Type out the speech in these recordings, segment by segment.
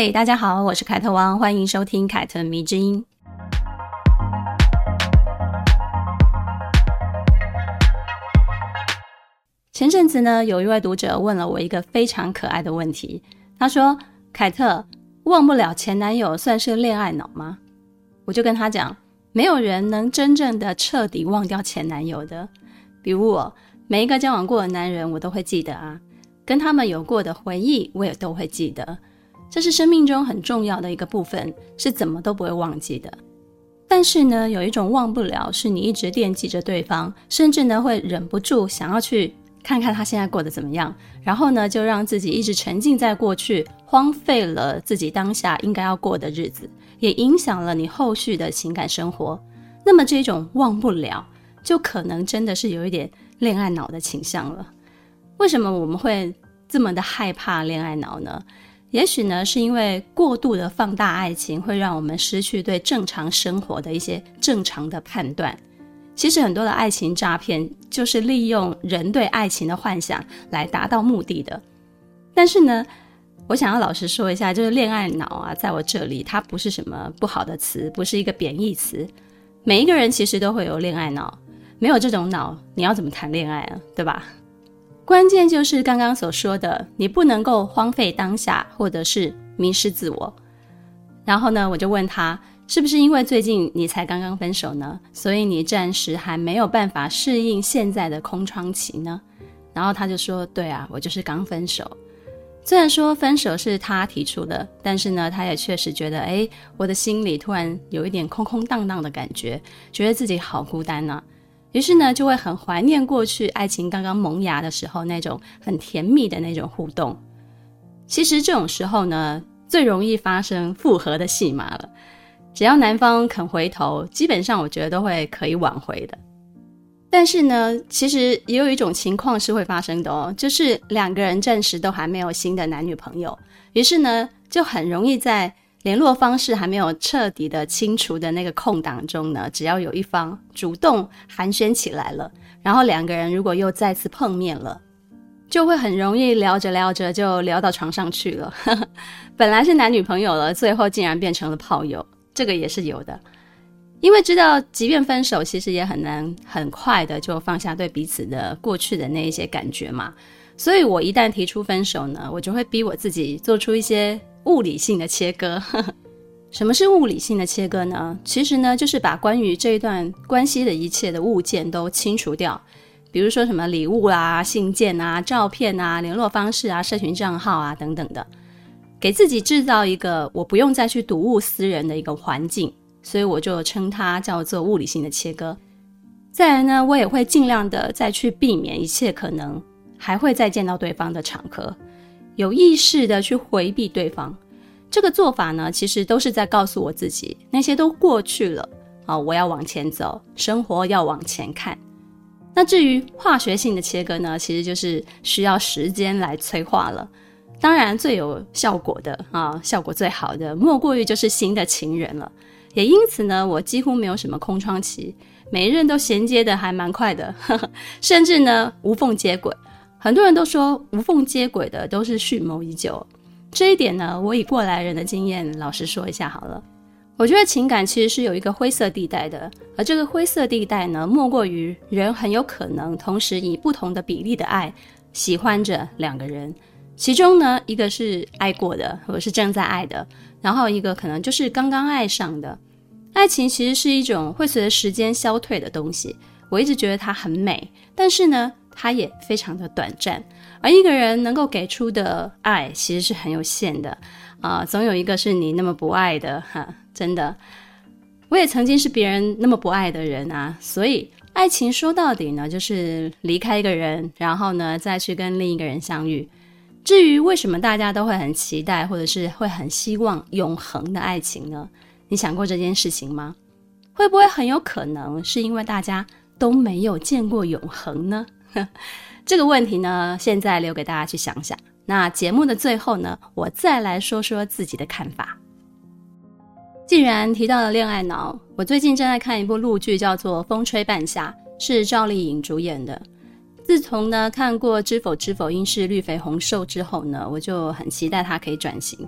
嘿，大家好，我是凯特王，欢迎收听凯特迷之音。前阵子呢，有一位读者问了我一个非常可爱的问题。他说：“凯特，忘不了前男友算是恋爱脑吗？”我就跟他讲，没有人能真正的彻底忘掉前男友的。比如我，每一个交往过的男人，我都会记得啊，跟他们有过的回忆，我也都会记得。这是生命中很重要的一个部分，是怎么都不会忘记的。但是呢，有一种忘不了，是你一直惦记着对方，甚至呢会忍不住想要去。看看他现在过得怎么样，然后呢，就让自己一直沉浸在过去，荒废了自己当下应该要过的日子，也影响了你后续的情感生活。那么这种忘不了，就可能真的是有一点恋爱脑的倾向了。为什么我们会这么的害怕恋爱脑呢？也许呢，是因为过度的放大爱情，会让我们失去对正常生活的一些正常的判断。其实很多的爱情诈骗就是利用人对爱情的幻想来达到目的的。但是呢，我想要老实说一下，就是恋爱脑啊，在我这里它不是什么不好的词，不是一个贬义词。每一个人其实都会有恋爱脑，没有这种脑，你要怎么谈恋爱啊？对吧？关键就是刚刚所说的，你不能够荒废当下，或者是迷失自我。然后呢，我就问他。是不是因为最近你才刚刚分手呢？所以你暂时还没有办法适应现在的空窗期呢？然后他就说：“对啊，我就是刚分手。虽然说分手是他提出的，但是呢，他也确实觉得，哎，我的心里突然有一点空空荡荡的感觉，觉得自己好孤单呢。于是呢，就会很怀念过去爱情刚刚萌芽的时候那种很甜蜜的那种互动。其实这种时候呢，最容易发生复合的戏码了。”只要男方肯回头，基本上我觉得都会可以挽回的。但是呢，其实也有一种情况是会发生的哦，就是两个人暂时都还没有新的男女朋友，于是呢，就很容易在联络方式还没有彻底的清除的那个空档中呢，只要有一方主动寒暄起来了，然后两个人如果又再次碰面了，就会很容易聊着聊着就聊到床上去了。本来是男女朋友了，最后竟然变成了炮友。这个也是有的，因为知道，即便分手，其实也很难很快的就放下对彼此的过去的那一些感觉嘛。所以我一旦提出分手呢，我就会逼我自己做出一些物理性的切割。什么是物理性的切割呢？其实呢，就是把关于这一段关系的一切的物件都清除掉，比如说什么礼物啊、信件啊、照片啊、联络方式啊、社群账号啊等等的。给自己制造一个我不用再去睹物思人的一个环境，所以我就称它叫做物理性的切割。再来呢，我也会尽量的再去避免一切可能还会再见到对方的场合，有意识的去回避对方。这个做法呢，其实都是在告诉我自己，那些都过去了啊，我要往前走，生活要往前看。那至于化学性的切割呢，其实就是需要时间来催化了。当然，最有效果的啊，效果最好的，莫过于就是新的情人了。也因此呢，我几乎没有什么空窗期，每一任都衔接的还蛮快的，呵呵，甚至呢无缝接轨。很多人都说无缝接轨的都是蓄谋已久，这一点呢，我以过来人的经验老实说一下好了。我觉得情感其实是有一个灰色地带的，而这个灰色地带呢，莫过于人很有可能同时以不同的比例的爱喜欢着两个人。其中呢，一个是爱过的，或者是正在爱的，然后一个可能就是刚刚爱上的。爱情其实是一种会随着时间消退的东西，我一直觉得它很美，但是呢，它也非常的短暂。而一个人能够给出的爱其实是很有限的啊，总有一个是你那么不爱的哈，真的。我也曾经是别人那么不爱的人啊，所以爱情说到底呢，就是离开一个人，然后呢，再去跟另一个人相遇。至于为什么大家都会很期待，或者是会很希望永恒的爱情呢？你想过这件事情吗？会不会很有可能是因为大家都没有见过永恒呢？这个问题呢，现在留给大家去想想。那节目的最后呢，我再来说说自己的看法。既然提到了恋爱脑，我最近正在看一部陆剧，叫做《风吹半夏》，是赵丽颖主演的。自从呢看过《知否知否，应是绿肥红瘦》之后呢，我就很期待她可以转型。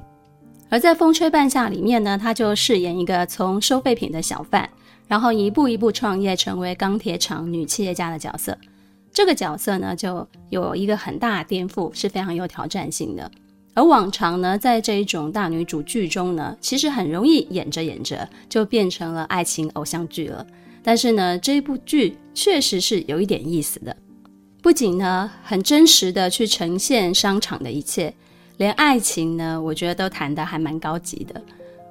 而在《风吹半夏》里面呢，她就饰演一个从收废品的小贩，然后一步一步创业，成为钢铁厂女企业家的角色。这个角色呢，就有一个很大的颠覆，是非常有挑战性的。而往常呢，在这一种大女主剧中呢，其实很容易演着演着就变成了爱情偶像剧了。但是呢，这部剧确实是有一点意思的，不仅呢很真实的去呈现商场的一切，连爱情呢，我觉得都谈得还蛮高级的。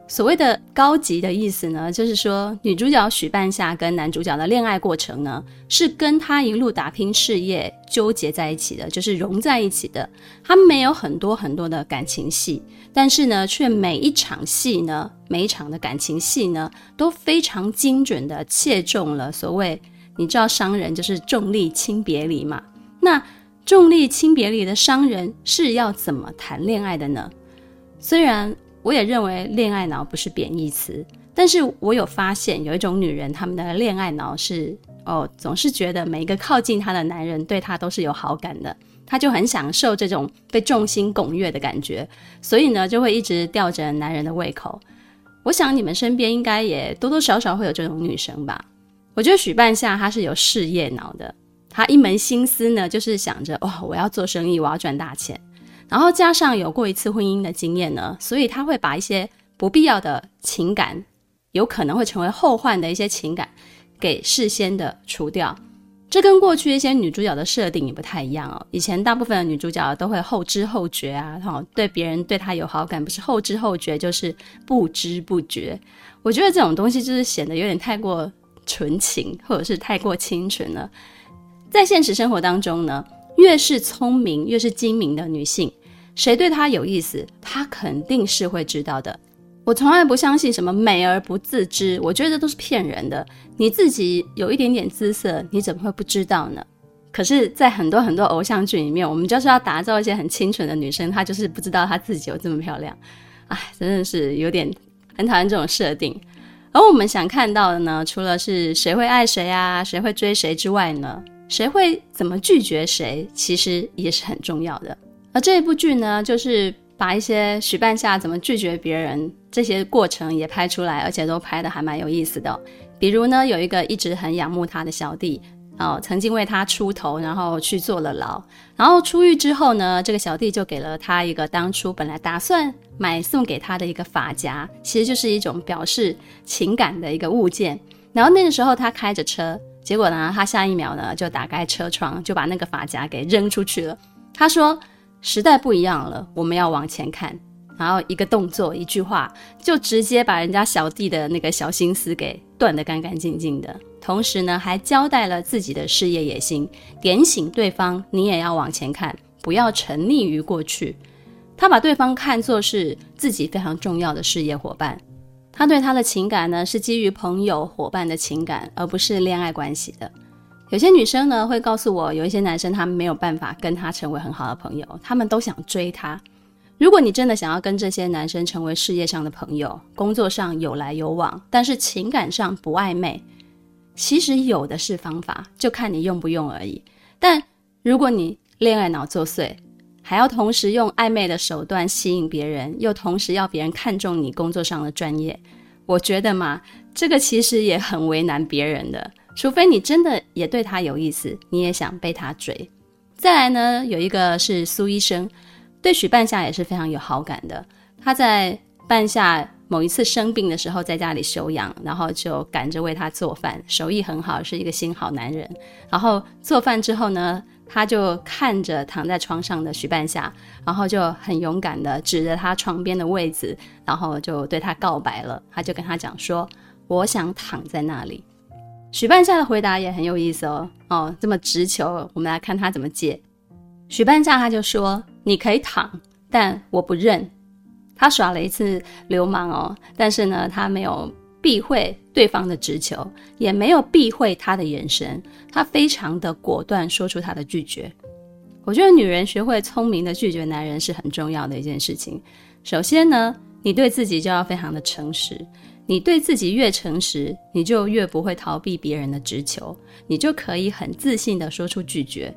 所谓的高级的意思呢，就是说女主角许半夏跟男主角的恋爱过程呢，是跟他一路打拼事业纠结在一起的，就是融在一起的。他们没有很多很多的感情戏，但是呢，却每一场戏呢，每一场的感情戏呢，都非常精准的切中了所谓你知道商人就是重利轻别离嘛？那重利轻别离的商人是要怎么谈恋爱的呢？虽然。我也认为恋爱脑不是贬义词，但是我有发现有一种女人，她们的恋爱脑是哦，总是觉得每一个靠近她的男人对她都是有好感的，她就很享受这种被众星拱月的感觉，所以呢，就会一直吊着男人的胃口。我想你们身边应该也多多少少会有这种女生吧？我觉得许半夏她是有事业脑的，她一门心思呢就是想着哦，我要做生意，我要赚大钱。然后加上有过一次婚姻的经验呢，所以他会把一些不必要的情感，有可能会成为后患的一些情感，给事先的除掉。这跟过去一些女主角的设定也不太一样哦。以前大部分的女主角都会后知后觉啊，哈，对别人对她有好感，不是后知后觉就是不知不觉。我觉得这种东西就是显得有点太过纯情，或者是太过清纯了。在现实生活当中呢，越是聪明越是精明的女性。谁对他有意思，他肯定是会知道的。我从来不相信什么美而不自知，我觉得都是骗人的。你自己有一点点姿色，你怎么会不知道呢？可是，在很多很多偶像剧里面，我们就是要打造一些很清纯的女生，她就是不知道她自己有这么漂亮。哎，真的是有点很讨厌这种设定。而我们想看到的呢，除了是谁会爱谁啊，谁会追谁之外呢，谁会怎么拒绝谁，其实也是很重要的。而这一部剧呢，就是把一些许半夏怎么拒绝别人这些过程也拍出来，而且都拍得还蛮有意思的。比如呢，有一个一直很仰慕他的小弟，哦，曾经为他出头，然后去坐了牢。然后出狱之后呢，这个小弟就给了他一个当初本来打算买送给他的一个发夹，其实就是一种表示情感的一个物件。然后那个时候他开着车，结果呢，他下一秒呢就打开车窗，就把那个发夹给扔出去了。他说。时代不一样了，我们要往前看。然后一个动作，一句话，就直接把人家小弟的那个小心思给断得干干净净的。同时呢，还交代了自己的事业野心，点醒对方，你也要往前看，不要沉溺于过去。他把对方看作是自己非常重要的事业伙伴。他对他的情感呢，是基于朋友伙伴的情感，而不是恋爱关系的。有些女生呢会告诉我，有一些男生他们没有办法跟他成为很好的朋友，他们都想追他。如果你真的想要跟这些男生成为事业上的朋友，工作上有来有往，但是情感上不暧昧，其实有的是方法，就看你用不用而已。但如果你恋爱脑作祟，还要同时用暧昧的手段吸引别人，又同时要别人看重你工作上的专业，我觉得嘛，这个其实也很为难别人的。除非你真的也对他有意思，你也想被他追。再来呢，有一个是苏医生，对许半夏也是非常有好感的。他在半夏某一次生病的时候，在家里休养，然后就赶着为他做饭，手艺很好，是一个新好男人。然后做饭之后呢，他就看着躺在床上的许半夏，然后就很勇敢的指着他床边的位置，然后就对他告白了。他就跟他讲说：“我想躺在那里。”许半夏的回答也很有意思哦，哦，这么直球，我们来看他怎么接。许半夏他就说：“你可以躺，但我不认。”他耍了一次流氓哦，但是呢，他没有避讳对方的直球，也没有避讳他的眼神，他非常的果断，说出他的拒绝。我觉得女人学会聪明的拒绝男人是很重要的一件事情。首先呢，你对自己就要非常的诚实。你对自己越诚实，你就越不会逃避别人的直球，你就可以很自信地说出拒绝。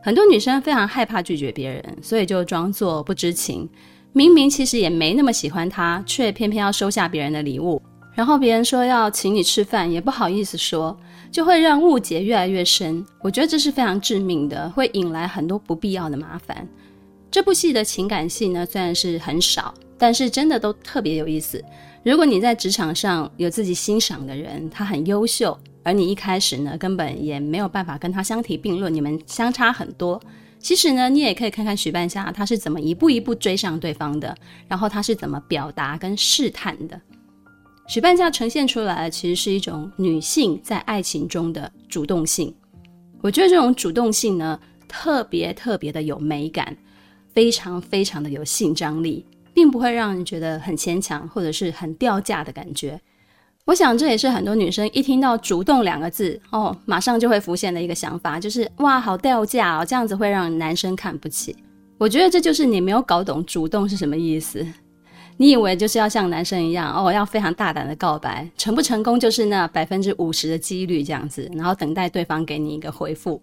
很多女生非常害怕拒绝别人，所以就装作不知情。明明其实也没那么喜欢他，却偏偏要收下别人的礼物。然后别人说要请你吃饭，也不好意思说，就会让误解越来越深。我觉得这是非常致命的，会引来很多不必要的麻烦。这部戏的情感戏呢，虽然是很少，但是真的都特别有意思。如果你在职场上有自己欣赏的人，他很优秀，而你一开始呢，根本也没有办法跟他相提并论，你们相差很多。其实呢，你也可以看看许半夏他是怎么一步一步追上对方的，然后他是怎么表达跟试探的。许半夏呈现出来的其实是一种女性在爱情中的主动性。我觉得这种主动性呢，特别特别的有美感，非常非常的有性张力，并不会让人觉得很牵强或者是很掉价的感觉。我想这也是很多女生一听到“主动”两个字哦，马上就会浮现的一个想法，就是哇，好掉价哦，这样子会让男生看不起。我觉得这就是你没有搞懂“主动”是什么意思。你以为就是要像男生一样哦，要非常大胆的告白，成不成功就是那百分之五十的几率这样子，然后等待对方给你一个回复。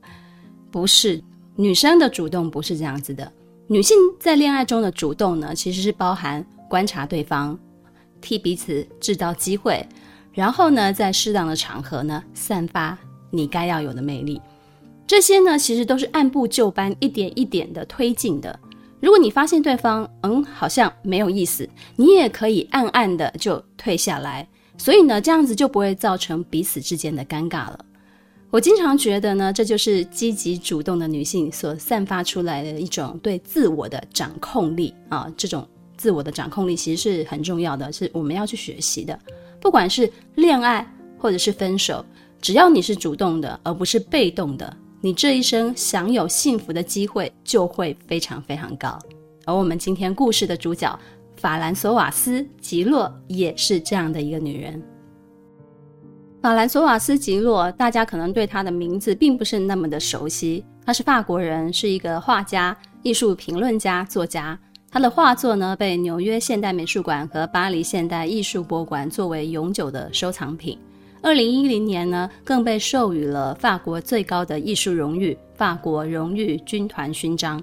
不是，女生的主动不是这样子的。女性在恋爱中的主动呢，其实是包含观察对方，替彼此制造机会，然后呢，在适当的场合呢，散发你该要有的魅力。这些呢，其实都是按部就班，一点一点的推进的。如果你发现对方，嗯，好像没有意思，你也可以暗暗的就退下来。所以呢，这样子就不会造成彼此之间的尴尬了。我经常觉得呢，这就是积极主动的女性所散发出来的一种对自我的掌控力啊。这种自我的掌控力其实是很重要的，是我们要去学习的。不管是恋爱或者是分手，只要你是主动的，而不是被动的。你这一生享有幸福的机会就会非常非常高，而我们今天故事的主角法兰索瓦斯·吉洛也是这样的一个女人。法兰索瓦斯·吉洛，大家可能对他的名字并不是那么的熟悉。他是法国人，是一个画家、艺术评论家、作家。他的画作呢，被纽约现代美术馆和巴黎现代艺术博物馆作为永久的收藏品。二零一零年呢，更被授予了法国最高的艺术荣誉——法国荣誉军团勋章。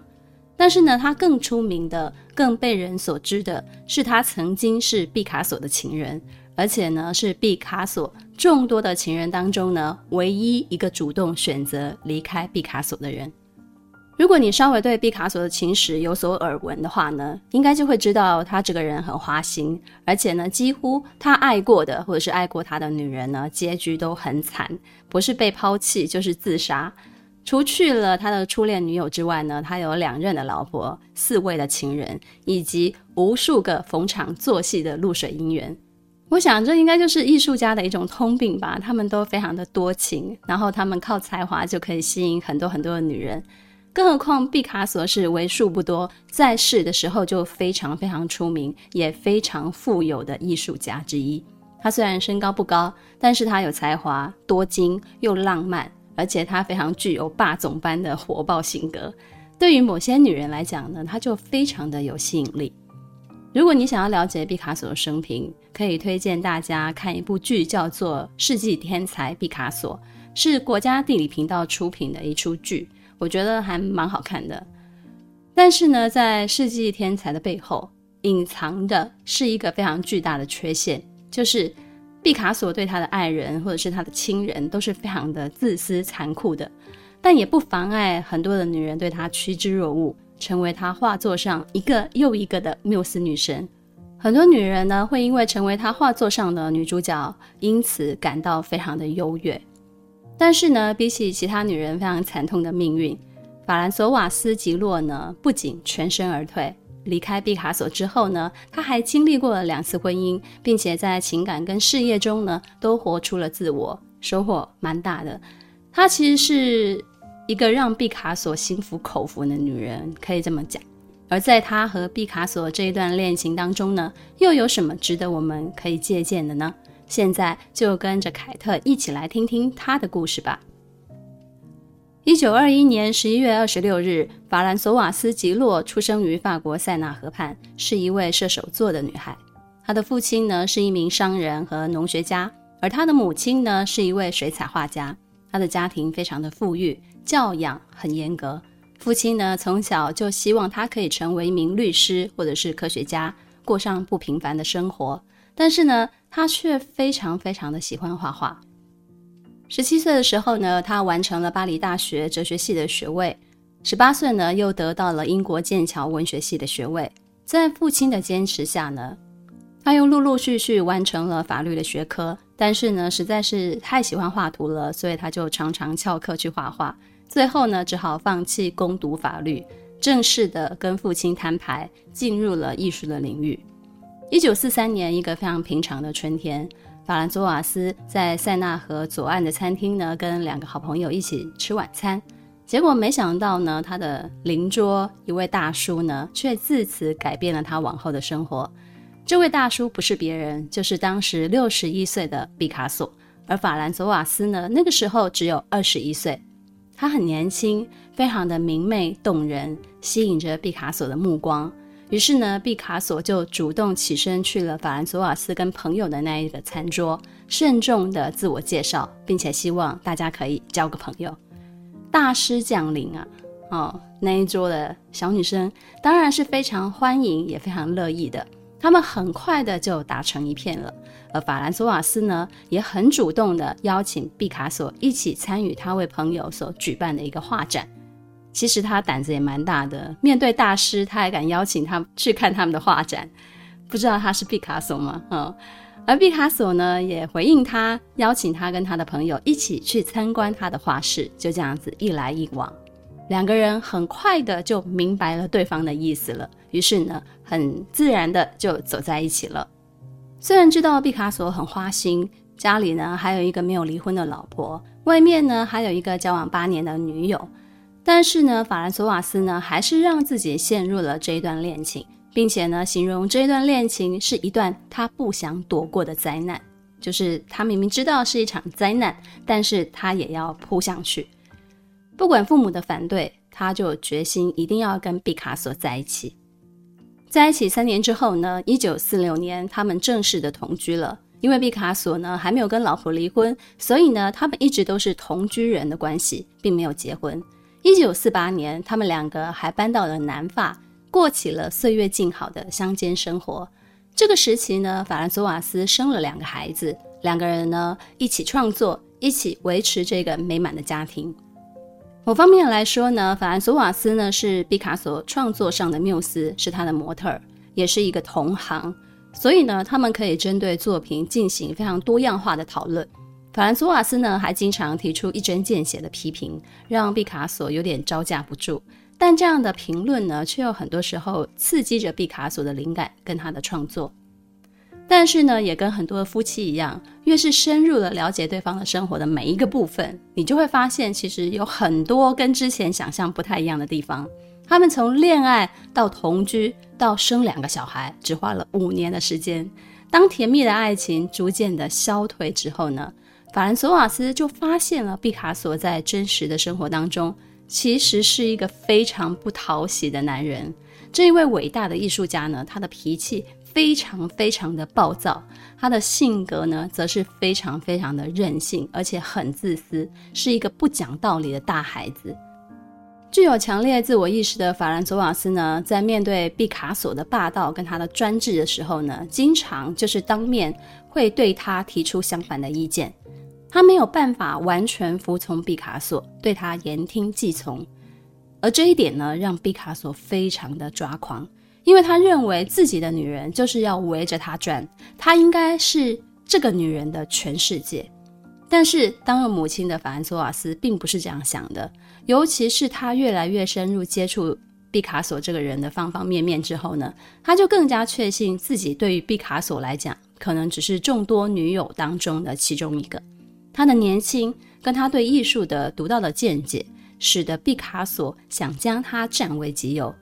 但是呢，他更出名的、更被人所知的是，他曾经是毕卡索的情人，而且呢，是毕卡索众多的情人当中呢，唯一一个主动选择离开毕卡索的人。如果你稍微对毕卡索的情史有所耳闻的话呢，应该就会知道他这个人很花心，而且呢，几乎他爱过的或者是爱过他的女人呢，结局都很惨，不是被抛弃就是自杀。除去了他的初恋女友之外呢，他有两任的老婆、四位的情人，以及无数个逢场作戏的露水姻缘。我想这应该就是艺术家的一种通病吧，他们都非常的多情，然后他们靠才华就可以吸引很多很多的女人。更何况毕卡索是为数不多在世的时候就非常非常出名，也非常富有的艺术家之一。他虽然身高不高，但是他有才华、多金又浪漫，而且他非常具有霸总般的火爆性格。对于某些女人来讲呢，他就非常的有吸引力。如果你想要了解毕卡索的生平，可以推荐大家看一部剧，叫做《世纪天才毕卡索》，是国家地理频道出品的一出剧。我觉得还蛮好看的，但是呢，在世纪天才的背后，隐藏的是一个非常巨大的缺陷，就是毕卡索对他的爱人或者是他的亲人都是非常的自私残酷的，但也不妨碍很多的女人对他趋之若鹜，成为他画作上一个又一个的缪斯女神。很多女人呢，会因为成为他画作上的女主角，因此感到非常的优越。但是呢，比起其他女人非常惨痛的命运，法兰索瓦斯·吉洛呢，不仅全身而退，离开毕卡索之后呢，她还经历过了两次婚姻，并且在情感跟事业中呢，都活出了自我，收获蛮大的。她其实是一个让毕卡索心服口服的女人，可以这么讲。而在她和毕卡索这一段恋情当中呢，又有什么值得我们可以借鉴的呢？现在就跟着凯特一起来听听她的故事吧。一九二一年十一月二十六日，法兰索瓦斯·吉洛出生于法国塞纳河畔，是一位射手座的女孩。她的父亲呢是一名商人和农学家，而她的母亲呢是一位水彩画家。她的家庭非常的富裕，教养很严格。父亲呢从小就希望他可以成为一名律师或者是科学家，过上不平凡的生活。但是呢，他却非常非常的喜欢画画。十七岁的时候呢，他完成了巴黎大学哲学系的学位。十八岁呢，又得到了英国剑桥文学系的学位。在父亲的坚持下呢，他又陆陆续续完成了法律的学科。但是呢，实在是太喜欢画图了，所以他就常常翘课去画画。最后呢，只好放弃攻读法律，正式的跟父亲摊牌，进入了艺术的领域。一九四三年，一个非常平常的春天，法兰索瓦斯在塞纳河左岸的餐厅呢，跟两个好朋友一起吃晚餐。结果没想到呢，他的邻桌一位大叔呢，却自此改变了他往后的生活。这位大叔不是别人，就是当时六十一岁的毕卡索。而法兰索瓦斯呢，那个时候只有二十一岁。她很年轻，非常的明媚动人，吸引着毕卡索的目光。于是呢，毕卡索就主动起身去了法兰索瓦斯跟朋友的那一个餐桌，慎重的自我介绍，并且希望大家可以交个朋友。大师降临啊！哦，那一桌的小女生当然是非常欢迎，也非常乐意的。他们很快的就打成一片了。而法兰索瓦斯呢，也很主动的邀请毕卡索一起参与他为朋友所举办的一个画展。其实他胆子也蛮大的，面对大师，他还敢邀请他去看他们的画展。不知道他是毕卡索吗？嗯。而毕卡索呢，也回应他，邀请他跟他的朋友一起去参观他的画室。就这样子一来一往，两个人很快的就明白了对方的意思了。于是呢，很自然的就走在一起了。虽然知道毕卡索很花心，家里呢还有一个没有离婚的老婆，外面呢还有一个交往八年的女友，但是呢，法兰索瓦斯呢还是让自己陷入了这一段恋情。并且呢，形容这一段恋情是一段他不想躲过的灾难，就是他明明知道是一场灾难，但是他也要扑上去。不管父母的反对，他就决心一定要跟毕卡索在一起。在一起三年之后呢，一九四六年，他们正式的同居了。因为毕卡索呢还没有跟老婆离婚，所以呢，他们一直都是同居人的关系，并没有结婚。一九四八年，他们两个还搬到了南法。过起了岁月静好的乡间生活。这个时期呢，法兰索瓦斯生了两个孩子，两个人呢一起创作，一起维持这个美满的家庭。某方面来说呢，法兰索瓦斯呢是毕卡索创作上的缪斯，是他的模特，也是一个同行，所以呢，他们可以针对作品进行非常多样化的讨论。法兰索瓦斯呢还经常提出一针见血的批评，让毕卡索有点招架不住。但这样的评论呢，却又很多时候刺激着毕卡索的灵感跟他的创作。但是呢，也跟很多的夫妻一样，越是深入的了解对方的生活的每一个部分，你就会发现，其实有很多跟之前想象不太一样的地方。他们从恋爱到同居到生两个小孩，只花了五年的时间。当甜蜜的爱情逐渐的消退之后呢，法兰索瓦斯就发现了毕卡索在真实的生活当中。其实是一个非常不讨喜的男人。这一位伟大的艺术家呢，他的脾气非常非常的暴躁，他的性格呢，则是非常非常的任性，而且很自私，是一个不讲道理的大孩子。具有强烈自我意识的法兰索瓦斯呢，在面对毕卡索的霸道跟他的专制的时候呢，经常就是当面会对他提出相反的意见。他没有办法完全服从毕卡索，对他言听计从，而这一点呢，让毕卡索非常的抓狂，因为他认为自己的女人就是要围着他转，他应该是这个女人的全世界。但是，当了母亲的法兰索瓦斯并不是这样想的，尤其是他越来越深入接触毕卡索这个人的方方面面之后呢，他就更加确信自己对于毕卡索来讲，可能只是众多女友当中的其中一个。他的年轻跟他对艺术的独到的见解，使得毕卡索想将他占为己有。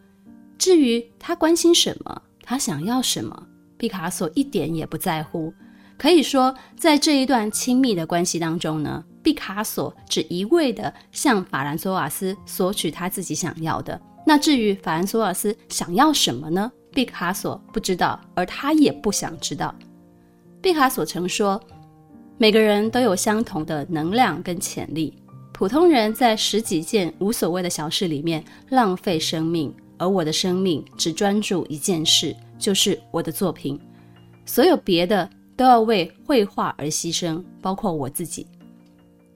至于他关心什么，他想要什么，毕卡索一点也不在乎。可以说，在这一段亲密的关系当中呢，毕卡索只一味地向法兰索瓦斯索取他自己想要的。那至于法兰索瓦斯想要什么呢？毕卡索不知道，而他也不想知道。毕卡索曾说：“每个人都有相同的能量跟潜力。普通人在十几件无所谓的小事里面浪费生命，而我的生命只专注一件事，就是我的作品。所有别的。”都要为绘画而牺牲，包括我自己。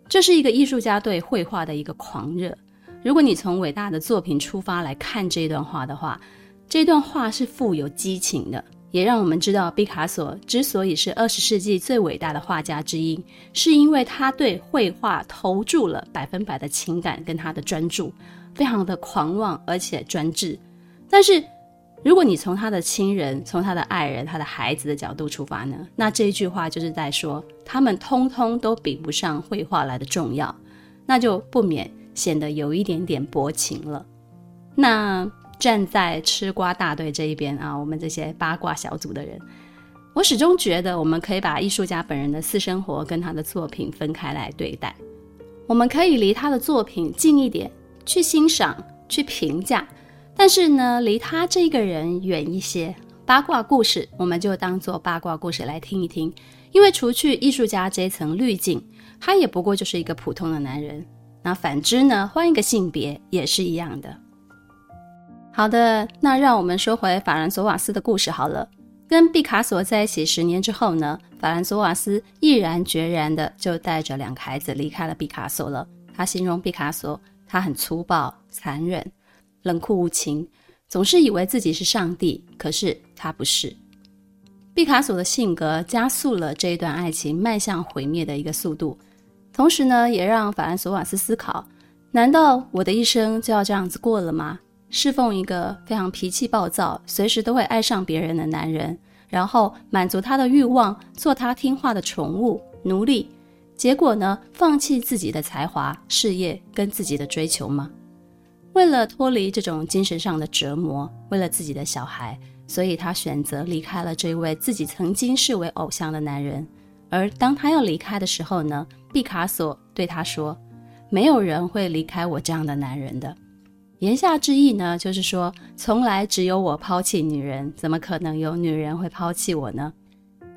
这是一个艺术家对绘画的一个狂热。如果你从伟大的作品出发来看这段话的话，这段话是富有激情的，也让我们知道毕卡索之所以是二十世纪最伟大的画家之一，是因为他对绘画投注了百分百的情感跟他的专注，非常的狂妄而且专制。但是，如果你从他的亲人、从他的爱人、他的孩子的角度出发呢，那这一句话就是在说，他们通通都比不上绘画来的重要，那就不免显得有一点点薄情了。那站在吃瓜大队这一边啊，我们这些八卦小组的人，我始终觉得我们可以把艺术家本人的私生活跟他的作品分开来对待，我们可以离他的作品近一点，去欣赏、去评价。但是呢，离他这个人远一些，八卦故事我们就当做八卦故事来听一听。因为除去艺术家这层滤镜，他也不过就是一个普通的男人。那反之呢，换一个性别也是一样的。好的，那让我们说回法兰索瓦斯的故事好了。跟毕卡索在一起十年之后呢，法兰索瓦斯毅然决然的就带着两个孩子离开了毕卡索了。他形容毕卡索，他很粗暴、残忍。冷酷无情，总是以为自己是上帝，可是他不是。毕卡索的性格加速了这一段爱情迈向毁灭的一个速度，同时呢，也让法兰索瓦斯思考：难道我的一生就要这样子过了吗？侍奉一个非常脾气暴躁、随时都会爱上别人的男人，然后满足他的欲望，做他听话的宠物奴隶，结果呢，放弃自己的才华、事业跟自己的追求吗？为了脱离这种精神上的折磨，为了自己的小孩，所以他选择离开了这位自己曾经视为偶像的男人。而当他要离开的时候呢，毕卡索对他说：“没有人会离开我这样的男人的。”言下之意呢，就是说，从来只有我抛弃女人，怎么可能有女人会抛弃我呢？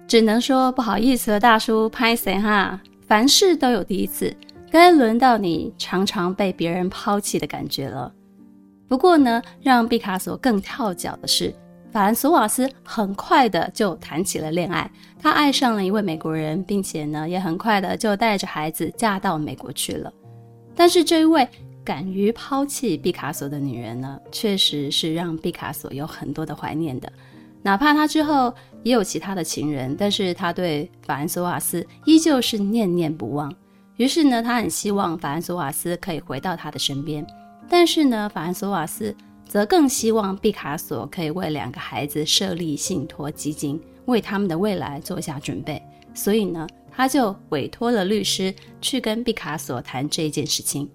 只能说不好意思了，大叔，拍谢哈，凡事都有第一次。该轮到你常常被别人抛弃的感觉了。不过呢，让毕卡索更跳脚的是，法兰索瓦斯很快的就谈起了恋爱。他爱上了一位美国人，并且呢，也很快的就带着孩子嫁到美国去了。但是这一位敢于抛弃毕卡索的女人呢，确实是让毕卡索有很多的怀念的。哪怕他之后也有其他的情人，但是他对法兰索瓦斯依旧是念念不忘。于是呢，他很希望法兰索瓦斯可以回到他的身边，但是呢，法兰索瓦斯则更希望毕卡索可以为两个孩子设立信托基金，为他们的未来做下准备。所以呢，他就委托了律师去跟毕卡索谈这件事情。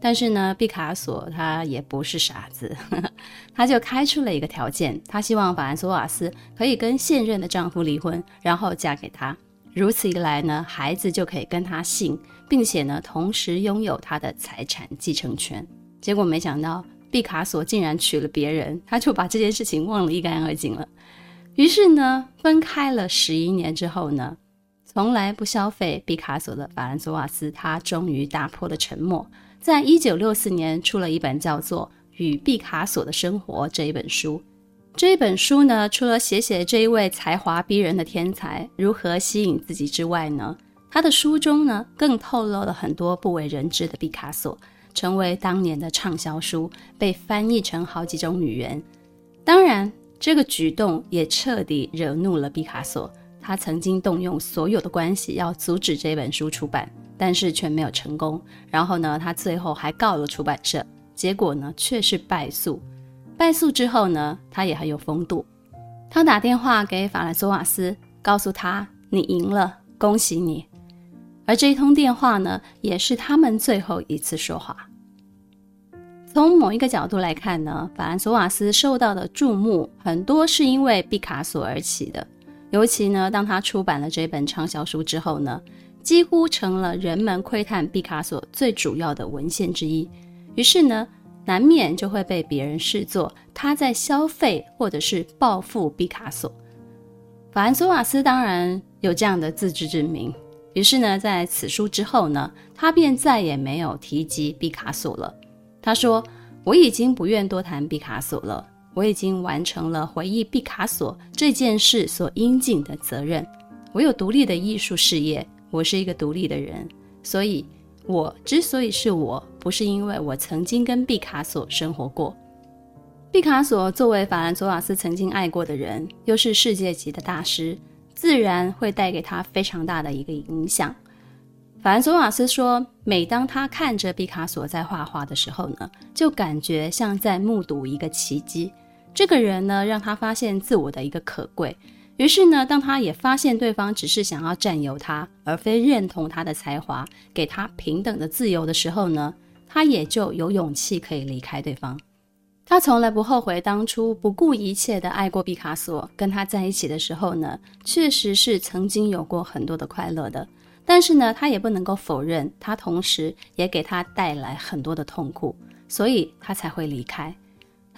但是呢，毕卡索他也不是傻子，呵呵，他就开出了一个条件，他希望法兰索瓦斯可以跟现任的丈夫离婚，然后嫁给他。如此一来呢，孩子就可以跟他姓，并且呢，同时拥有他的财产继承权。结果没想到，毕卡索竟然娶了别人，他就把这件事情忘得一干二净了。于是呢，分开了十一年之后呢，从来不消费毕卡索的法兰索瓦斯，他终于打破了沉默，在一九六四年出了一本叫做《与毕卡索的生活》这一本书。这一本书呢，除了写写这一位才华逼人的天才如何吸引自己之外呢，他的书中呢，更透露了很多不为人知的毕卡索，成为当年的畅销书，被翻译成好几种语言。当然，这个举动也彻底惹怒了毕卡索，他曾经动用所有的关系要阻止这本书出版，但是却没有成功。然后呢，他最后还告了出版社，结果呢，却是败诉。败诉之后呢，他也很有风度。他打电话给法兰索瓦斯，告诉他：“你赢了，恭喜你。”而这一通电话呢，也是他们最后一次说话。从某一个角度来看呢，法兰索瓦斯受到的注目很多是因为毕卡索而起的。尤其呢，当他出版了这本畅销书之后呢，几乎成了人们窥探毕卡索最主要的文献之一。于是呢，难免就会被别人视作他在消费或者是报复毕卡索。法兰索瓦斯当然有这样的自知之明。于是呢，在此书之后呢，他便再也没有提及毕卡索了。他说：“我已经不愿多谈毕卡索了。”我已经完成了回忆毕卡索这件事所应尽的责任。我有独立的艺术事业，我是一个独立的人。所以，我之所以是我，不是因为我曾经跟毕卡索生活过。毕卡索作为法兰索瓦斯曾经爱过的人，又是世界级的大师，自然会带给他非常大的一个影响。法兰索瓦斯说，每当他看着毕卡索在画画的时候呢，就感觉像在目睹一个奇迹。这个人呢，让他发现自我的一个可贵。于是呢，当他也发现对方只是想要占有他，而非认同他的才华，给他平等的自由的时候呢，他也就有勇气可以离开对方。他从来不后悔当初不顾一切的爱过毕卡索，跟他在一起的时候呢，确实是曾经有过很多的快乐的。但是呢，他也不能够否认，他同时也给他带来很多的痛苦，所以他才会离开。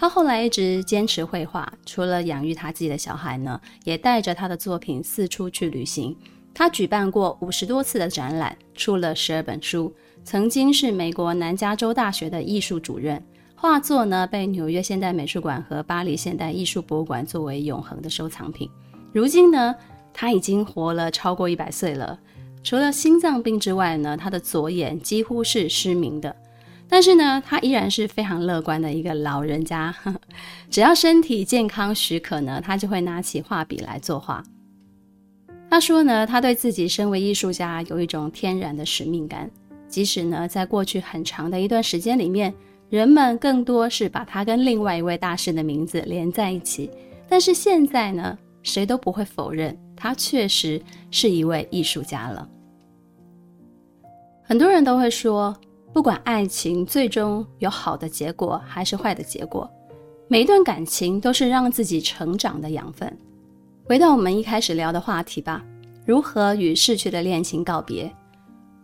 他后来一直坚持绘画，除了养育他自己的小孩呢，也带着他的作品四处去旅行。他举办过五十多次的展览，出了十二本书，曾经是美国南加州大学的艺术主任。画作呢，被纽约现代美术馆和巴黎现代艺术博物馆作为永恒的收藏品。如今呢，他已经活了超过一百岁了。除了心脏病之外呢，他的左眼几乎是失明的。但是呢，他依然是非常乐观的一个老人家。只要身体健康许可呢，他就会拿起画笔来作画。他说呢，他对自己身为艺术家有一种天然的使命感。即使呢，在过去很长的一段时间里面，人们更多是把他跟另外一位大师的名字连在一起。但是现在呢，谁都不会否认他确实是一位艺术家了。很多人都会说，不管爱情最终有好的结果还是坏的结果，每一段感情都是让自己成长的养分。回到我们一开始聊的话题吧，如何与逝去的恋情告别？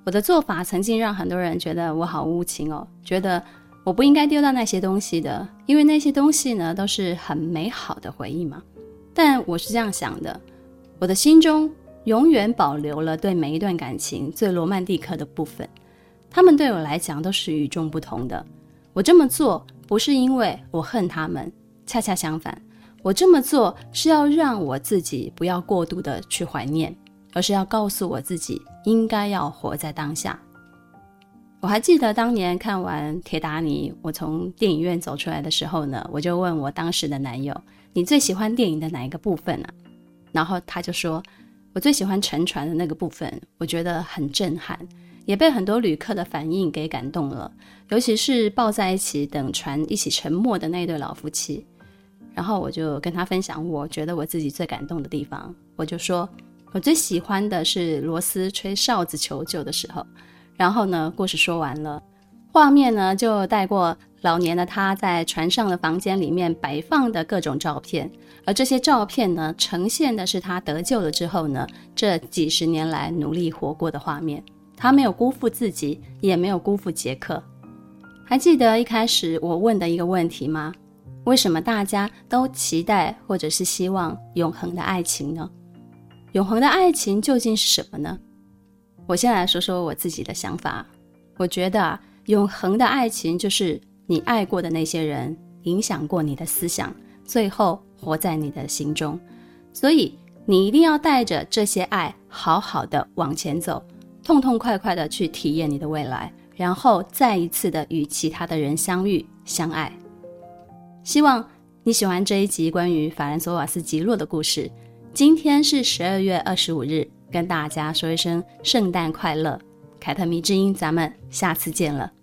我的做法曾经让很多人觉得我好无情哦，觉得我不应该丢掉那些东西的，因为那些东西呢都是很美好的回忆嘛。但我是这样想的，我的心中永远保留了对每一段感情最罗曼蒂克的部分。他们对我来讲都是与众不同的。我这么做不是因为我恨他们，恰恰相反，我这么做是要让我自己不要过度的去怀念，而是要告诉我自己应该要活在当下。我还记得当年看完《铁达尼》，我从电影院走出来的时候呢，我就问我当时的男友：“你最喜欢电影的哪一个部分呢？”然后他就说：“我最喜欢沉船的那个部分，我觉得很震撼。”也被很多旅客的反应给感动了，尤其是抱在一起等船一起沉没的那对老夫妻。然后我就跟他分享，我觉得我自己最感动的地方，我就说我最喜欢的是罗斯吹哨子求救的时候。然后呢，故事说完了，画面呢就带过老年的他在船上的房间里面摆放的各种照片，而这些照片呢，呈现的是他得救了之后呢，这几十年来努力活过的画面。他没有辜负自己，也没有辜负杰克。还记得一开始我问的一个问题吗？为什么大家都期待或者是希望永恒的爱情呢？永恒的爱情究竟是什么呢？我先来说说我自己的想法。我觉得啊，永恒的爱情就是你爱过的那些人影响过你的思想，最后活在你的心中。所以你一定要带着这些爱，好好的往前走。痛痛快快的去体验你的未来，然后再一次的与其他的人相遇相爱。希望你喜欢这一集关于法兰索瓦斯吉洛的故事。今天是十二月二十五日，跟大家说一声圣诞快乐！凯特迷之音，咱们下次见了。